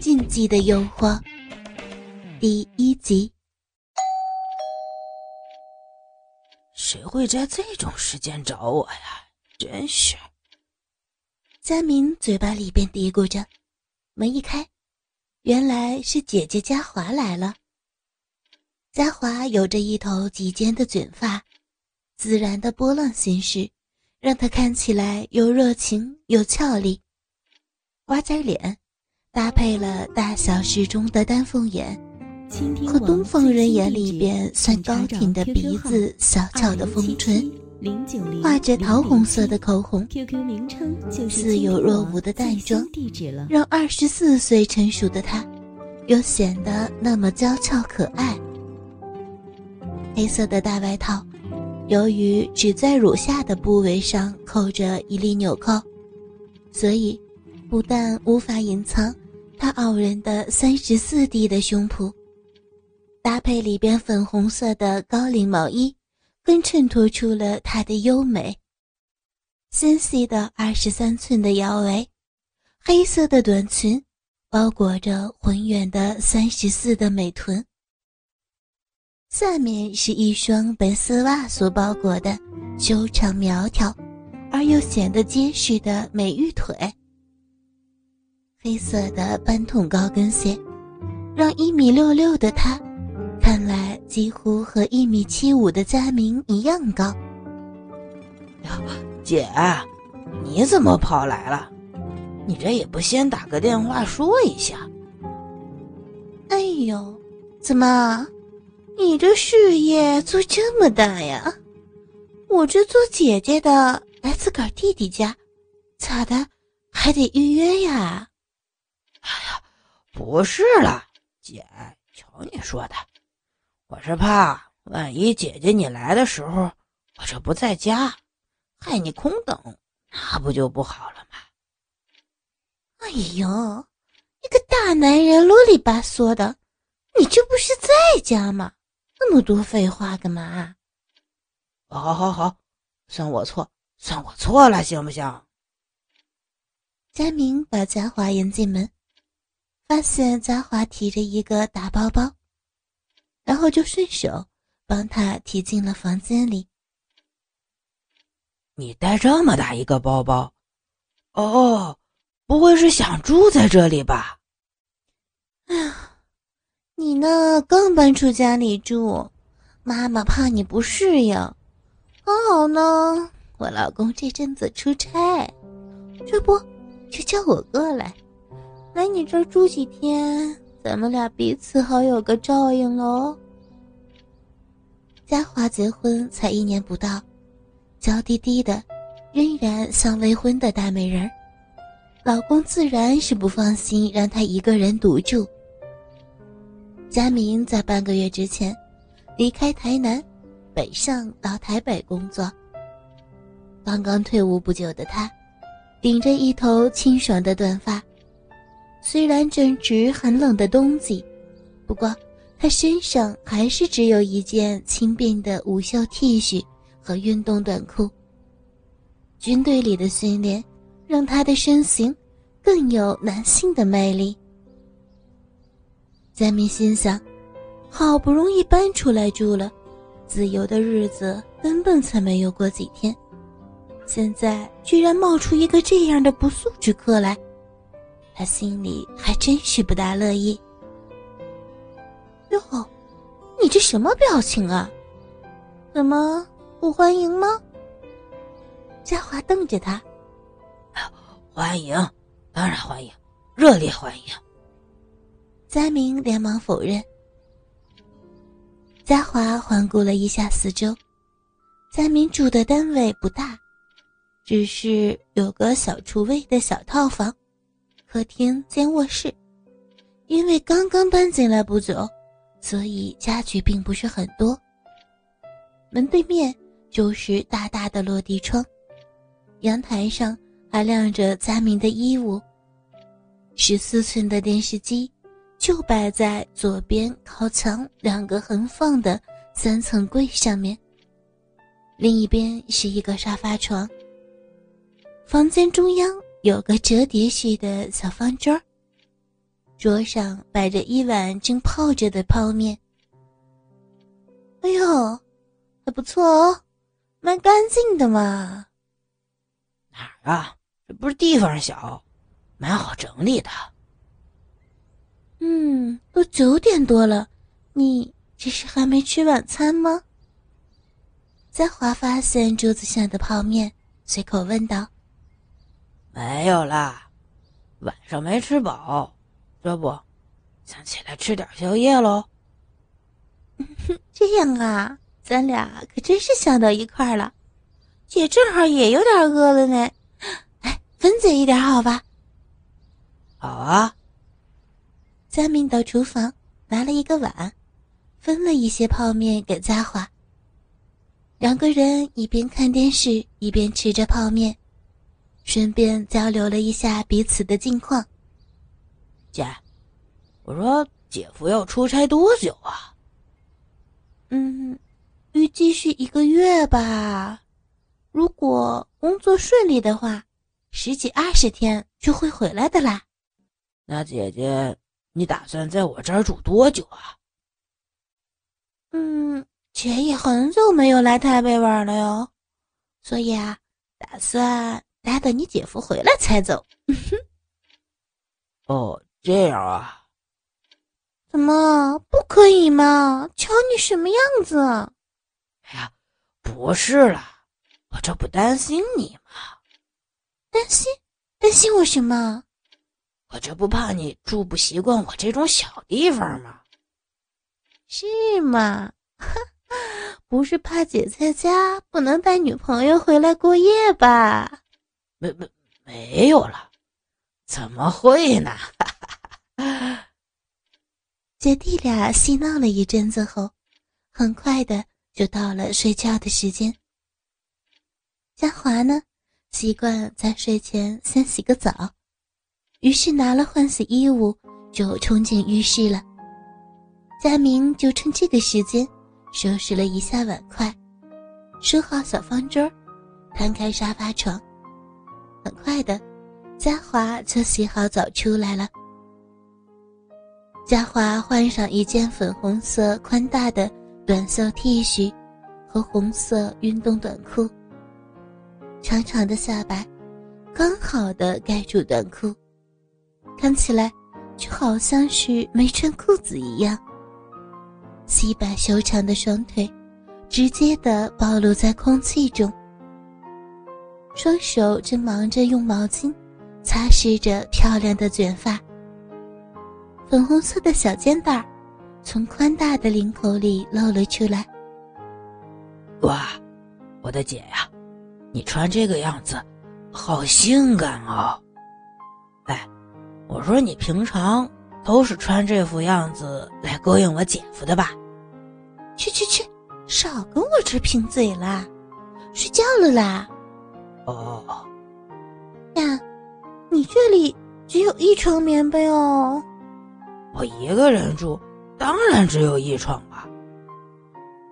禁忌的诱惑，第一集。谁会在这种时间找我呀？真是。佳明嘴巴里边嘀咕着，门一开，原来是姐姐佳华来了。佳华有着一头及肩的卷发，自然的波浪形式，让她看起来又热情又俏丽。瓜仔脸，搭配了大小适中的丹凤眼，和东方人眼里边算高挺的鼻子、小巧的丰唇，画着桃红色的口红，似有若无的淡妆，让二十四岁成熟的她，又显得那么娇俏可爱。黑色的大外套，由于只在乳下的部位上扣着一粒纽扣，所以。不但无法隐藏她傲人的三十四 D 的胸脯，搭配里边粉红色的高领毛衣，更衬托出了她的优美。纤细的二十三寸的腰围，黑色的短裙，包裹着浑圆的三十四的美臀。下面是一双被丝袜所包裹的修长苗条，而又显得结实的美玉腿。黑色的半筒高跟鞋，让一米六六的他，看来几乎和一米七五的佳明一样高。姐，你怎么跑来了？你这也不先打个电话说一下？哎呦，怎么，你这事业做这么大呀？我这做姐姐的来自个儿弟弟家，咋的还得预约呀？哎呀，不是了，姐，瞧你说的，我是怕万一姐姐你来的时候我这不在家，害你空等，那不就不好了吗？哎呦，你个大男人啰里吧嗦的，你这不是在家吗？那么多废话干嘛？好好好，算我错，算我错了，行不行？佳明把嘉华迎进门。发现嘉华提着一个大包包，然后就顺手帮他提进了房间里。你带这么大一个包包，哦，不会是想住在这里吧？哎呀，你呢？刚搬出家里住，妈妈怕你不适应。刚好呢，我老公这阵子出差，这不就叫我过来。来你这儿住几天，咱们俩彼此好有个照应喽。嘉华结婚才一年不到，娇滴滴的，仍然像未婚的大美人儿，老公自然是不放心让她一个人独住。佳明在半个月之前离开台南，北上到台北工作。刚刚退伍不久的他，顶着一头清爽的短发。虽然正值寒冷的冬季，不过他身上还是只有一件轻便的无袖 T 恤和运动短裤。军队里的训练让他的身形更有男性的魅力。佳明心想，好不容易搬出来住了，自由的日子根本才没有过几天，现在居然冒出一个这样的不速之客来。他心里还真是不大乐意。哟，你这什么表情啊？怎么不欢迎吗？嘉华瞪着他。欢迎，当然欢迎，热烈欢迎。佳明连忙否认。嘉华环顾了一下四周，佳明住的单位不大，只是有个小厨卫的小套房。客厅兼卧室，因为刚刚搬进来不久，所以家具并不是很多。门对面就是大大的落地窗，阳台上还晾着佳明的衣物。十四寸的电视机就摆在左边靠墙两个横放的三层柜上面，另一边是一个沙发床。房间中央。有个折叠式的小方桌桌上摆着一碗正泡着的泡面。哎呦，还不错哦，蛮干净的嘛。哪儿啊？这不是地方小，蛮好整理的。嗯，都九点多了，你这是还没吃晚餐吗？在华发现桌子下的泡面，随口问道：“没有啦，晚上没吃饱。”这不，想起来吃点宵夜喽。这样啊，咱俩可真是想到一块儿了。姐正好也有点饿了呢，哎，分嘴一点好吧？好啊。佳明到厨房拿了一个碗，分了一些泡面给佳华。两个人一边看电视一边吃着泡面，顺便交流了一下彼此的近况。姐，我说姐夫要出差多久啊？嗯，预计是一个月吧。如果工作顺利的话，十几二十天就会回来的啦。那姐姐，你打算在我这儿住多久啊？嗯，姐也很久没有来台北玩了哟，所以啊，打算待到你姐夫回来才走。哦。这样啊？怎么不可以吗？瞧你什么样子！哎呀，不是啦，我这不担心你吗？担心？担心我什么？我这不怕你住不习惯我这种小地方吗？是吗？不是怕姐在家不能带女朋友回来过夜吧？没没没有了，怎么会呢？姐弟俩嬉闹了一阵子后，很快的就到了睡觉的时间。嘉华呢，习惯在睡前先洗个澡，于是拿了换洗衣物就冲进浴室了。佳明就趁这个时间收拾了一下碗筷，收好小方桌，摊开沙发床。很快的，嘉华就洗好澡出来了。嘉华换上一件粉红色宽大的短袖 T 恤和红色运动短裤，长长的下摆刚好的盖住短裤，看起来就好像是没穿裤子一样。细白修长的双腿直接的暴露在空气中，双手正忙着用毛巾擦拭着漂亮的卷发。粉红色的小肩带从宽大的领口里露了出来。哇，我的姐呀，你穿这个样子，好性感哦！哎，我说你平常都是穿这副样子来勾引我姐夫的吧？去去去，少跟我这贫嘴啦！睡觉了啦。哦。呀，你这里只有一床棉被哦。我一个人住，当然只有一床吧。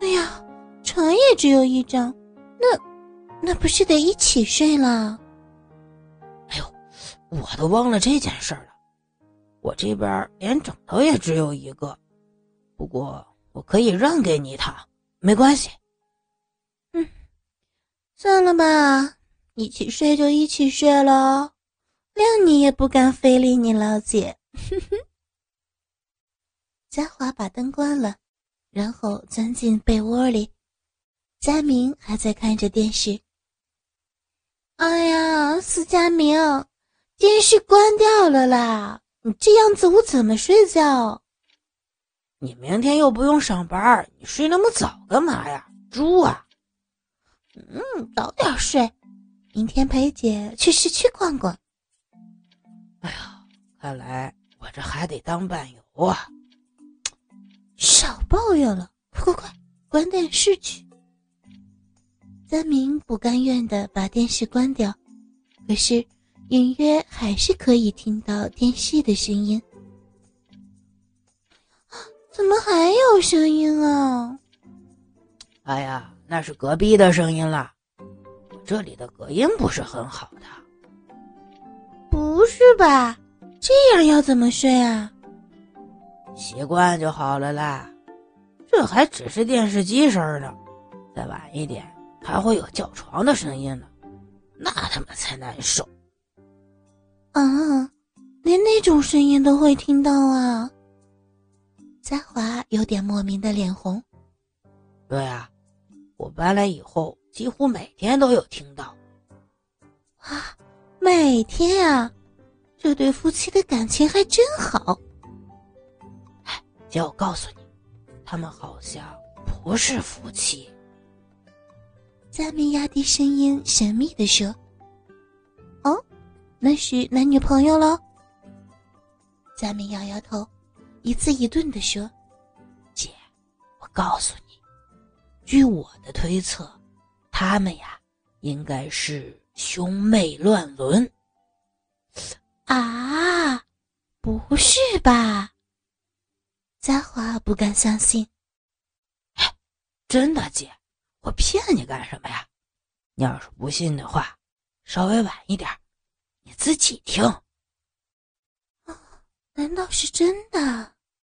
哎呀，床也只有一张，那那不是得一起睡了？哎呦，我都忘了这件事了。我这边连枕头也只有一个，不过我可以让给你躺，没关系。嗯，算了吧，一起睡就一起睡喽，谅你也不敢非礼你老姐。嘉华把灯关了，然后钻进被窝里。佳明还在看着电视。哎呀，司佳明，电视关掉了啦！你这样子我怎么睡觉？你明天又不用上班，你睡那么早干嘛呀？猪啊！嗯，早点睡，明天陪姐去市区逛逛。哎呀，看来我这还得当伴游啊！少抱怨了，快快快，关电视去！三明不甘愿的把电视关掉，可是隐约还是可以听到电视的声音。怎么还有声音啊？哎呀，那是隔壁的声音了。这里的隔音不是很好的。不是吧？这样要怎么睡啊？习惯就好了啦。这还只是电视机声呢，再晚一点还会有叫床的声音呢，那他妈才难受。啊，连那种声音都会听到啊！嘉华有点莫名的脸红。对啊，我搬来以后几乎每天都有听到。啊，每天啊，这对夫妻的感情还真好。哎，姐，我告诉你，他们好像不是夫妻。佳明压低声音，神秘的说：“哦，那是男女朋友喽。”佳明摇摇头，一字一顿的说：“姐，我告诉你，据我的推测，他们呀，应该是……”兄妹乱伦啊！不是吧？佳华不敢相信。真的，姐，我骗你干什么呀？你要是不信的话，稍微晚一点，你自己听。难道是真的？